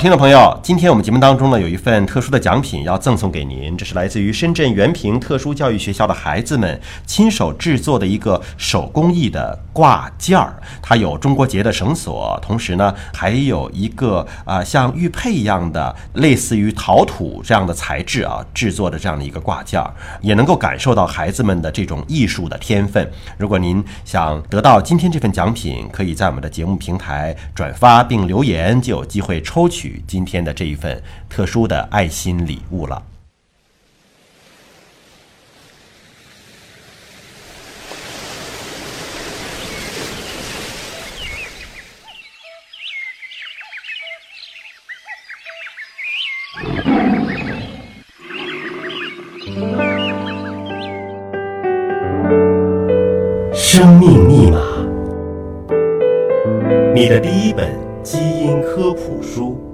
听众朋友，今天我们节目当中呢有一份特殊的奖品要赠送给您，这是来自于深圳原平特殊教育学校的孩子们亲手制作的一个手工艺的挂件儿，它有中国结的绳索，同时呢还有一个啊像玉佩一样的类似于陶土这样的材质啊制作的这样的一个挂件儿，也能够感受到孩子们的这种艺术的天分。如果您想得到今天这份奖品，可以在我们的节目平台转发并留言，就有机会抽取。今天的这一份特殊的爱心礼物了。生命密码，你的第一本基因科普书。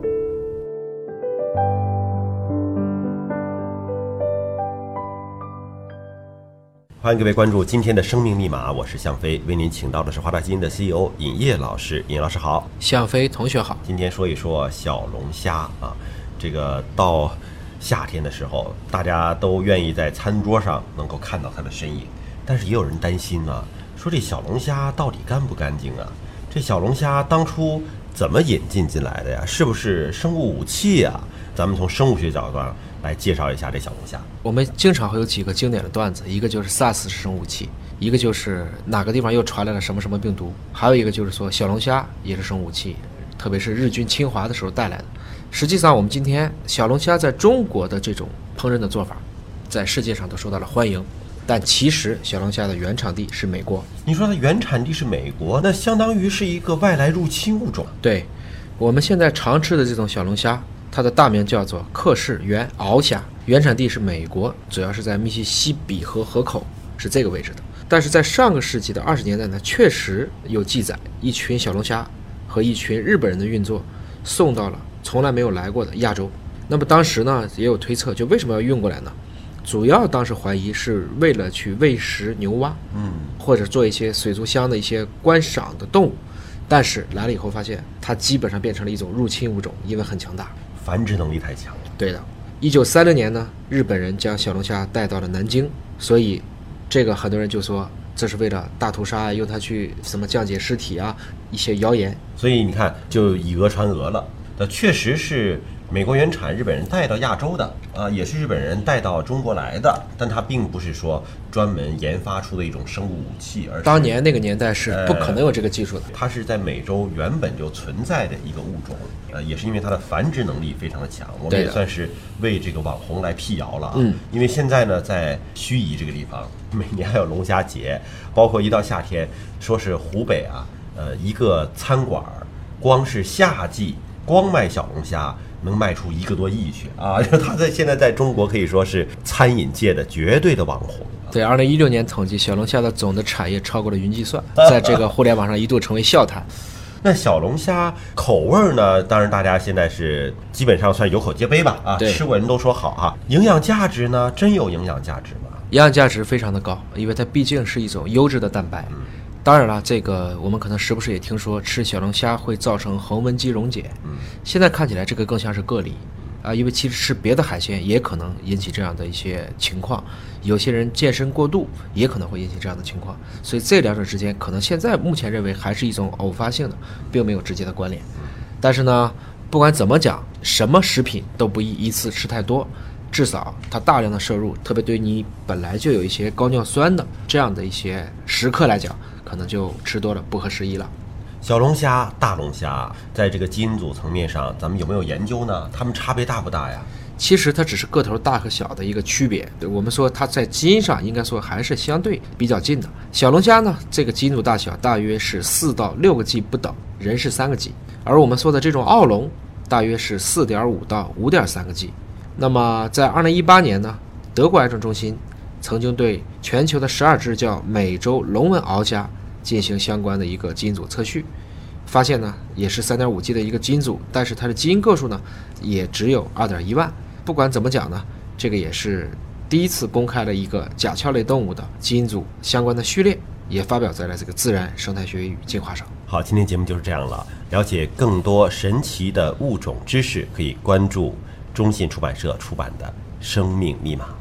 欢迎各位关注今天的生命密码，我是向飞，为您请到的是华大基因的 CEO 尹烨老师。尹老师好，向飞同学好。今天说一说小龙虾啊，这个到夏天的时候，大家都愿意在餐桌上能够看到它的身影，但是也有人担心啊，说这小龙虾到底干不干净啊？这小龙虾当初怎么引进进来的呀？是不是生物武器呀？咱们从生物学角度上。来介绍一下这小龙虾。我们经常会有几个经典的段子，一个就是 SARS 是生物武器，一个就是哪个地方又传来了什么什么病毒，还有一个就是说小龙虾也是生物武器，特别是日军侵华的时候带来的。实际上，我们今天小龙虾在中国的这种烹饪的做法，在世界上都受到了欢迎。但其实小龙虾的原产地是美国。你说它原产地是美国，那相当于是一个外来入侵物种。对，我们现在常吃的这种小龙虾。它的大名叫做克氏原螯虾，原产地是美国，主要是在密西西比河河口，是这个位置的。但是在上个世纪的二十年代呢，确实有记载，一群小龙虾和一群日本人的运作送到了从来没有来过的亚洲。那么当时呢，也有推测，就为什么要运过来呢？主要当时怀疑是为了去喂食牛蛙，嗯，或者做一些水族箱的一些观赏的动物。但是来了以后发现，它基本上变成了一种入侵物种，因为很强大。繁殖能力太强了。对的，一九三零年呢，日本人将小龙虾带到了南京，所以这个很多人就说这是为了大屠杀，用它去什么降解尸体啊，一些谣言。所以你看，就以讹传讹了。那确实是。美国原产，日本人带到亚洲的啊，也是日本人带到中国来的，但它并不是说专门研发出的一种生物武器，而当年那个年代是不可能有这个技术的。它是在美洲原本就存在的一个物种，呃，也是因为它的繁殖能力非常的强。我们也算是为这个网红来辟谣了啊。嗯。因为现在呢，在盱眙这个地方，每年还有龙虾节，包括一到夏天，说是湖北啊，呃，一个餐馆光是夏季光卖小龙虾。能卖出一个多亿去啊！他在现在在中国可以说是餐饮界的绝对的网红。对，二零一六年统计，小龙虾的总的产业超过了云计算，在这个互联网上一度成为笑谈。那小龙虾口味呢？当然，大家现在是基本上算有口皆碑吧？啊，吃过人都说好啊。营养价值呢？真有营养价值吗？营养价值非常的高，因为它毕竟是一种优质的蛋白。当然了，这个我们可能时不时也听说吃小龙虾会造成横纹肌溶解。嗯，现在看起来这个更像是个例，啊，因为其实吃别的海鲜也可能引起这样的一些情况。有些人健身过度也可能会引起这样的情况，所以这两者之间可能现在目前认为还是一种偶发性的，并没有直接的关联。但是呢，不管怎么讲，什么食品都不宜一次吃太多，至少它大量的摄入，特别对你本来就有一些高尿酸的这样的一些食客来讲。可能就吃多了不合时宜了。小龙虾、大龙虾，在这个基因组层面上，咱们有没有研究呢？它们差别大不大呀？其实它只是个头大和小的一个区别。我们说它在基因上应该说还是相对比较近的。小龙虾呢，这个基因组大小大约是四到六个 G 不等，人是三个 G。而我们说的这种澳龙，大约是四点五到五点三个 G。那么在二零一八年呢德国癌症中心曾经对全球的十二只叫美洲龙纹螯虾进行相关的一个基因组测序。发现呢也是三点五 g 的一个基因组但是它的基因个数呢也只有二点一万。不管怎么讲呢这个也是第一次公开了一个甲壳类动物的基因组相关的序列也发表在了这个自然生态学与进化上好今天节目就是这样了。了解更多神奇的物种知识可以关注中信出版社出版的生命密码。